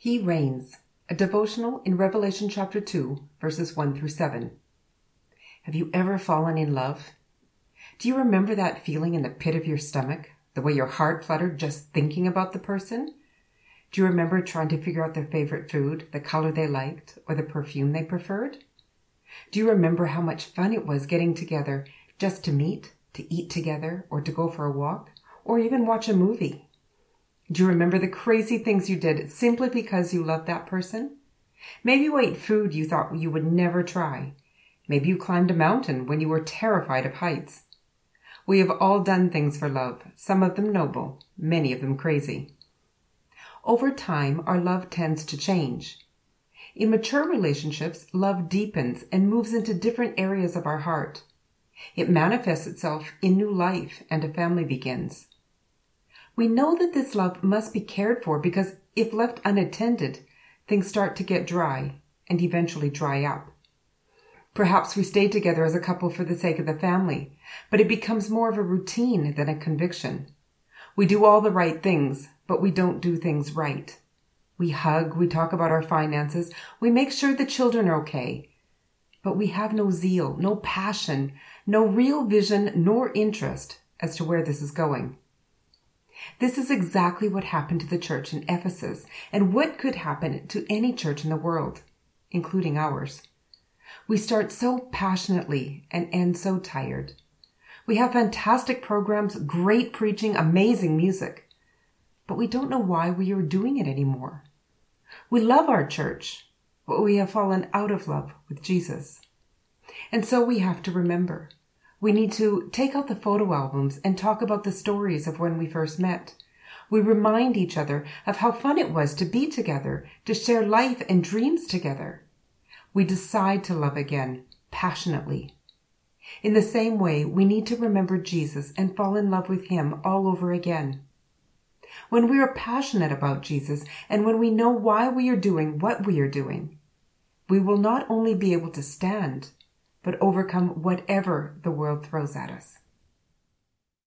He reigns, a devotional in Revelation chapter 2, verses 1 through 7. Have you ever fallen in love? Do you remember that feeling in the pit of your stomach, the way your heart fluttered just thinking about the person? Do you remember trying to figure out their favorite food, the color they liked, or the perfume they preferred? Do you remember how much fun it was getting together just to meet, to eat together, or to go for a walk, or even watch a movie? Do you remember the crazy things you did simply because you loved that person? Maybe you ate food you thought you would never try. Maybe you climbed a mountain when you were terrified of heights. We have all done things for love, some of them noble, many of them crazy. Over time, our love tends to change. In mature relationships, love deepens and moves into different areas of our heart. It manifests itself in new life and a family begins. We know that this love must be cared for because if left unattended, things start to get dry and eventually dry up. Perhaps we stay together as a couple for the sake of the family, but it becomes more of a routine than a conviction. We do all the right things, but we don't do things right. We hug, we talk about our finances, we make sure the children are okay. But we have no zeal, no passion, no real vision nor interest as to where this is going. This is exactly what happened to the church in Ephesus and what could happen to any church in the world, including ours. We start so passionately and end so tired. We have fantastic programs, great preaching, amazing music, but we don't know why we are doing it anymore. We love our church, but we have fallen out of love with Jesus. And so we have to remember we need to take out the photo albums and talk about the stories of when we first met. We remind each other of how fun it was to be together, to share life and dreams together. We decide to love again, passionately. In the same way, we need to remember Jesus and fall in love with him all over again. When we are passionate about Jesus and when we know why we are doing what we are doing, we will not only be able to stand, but overcome whatever the world throws at us.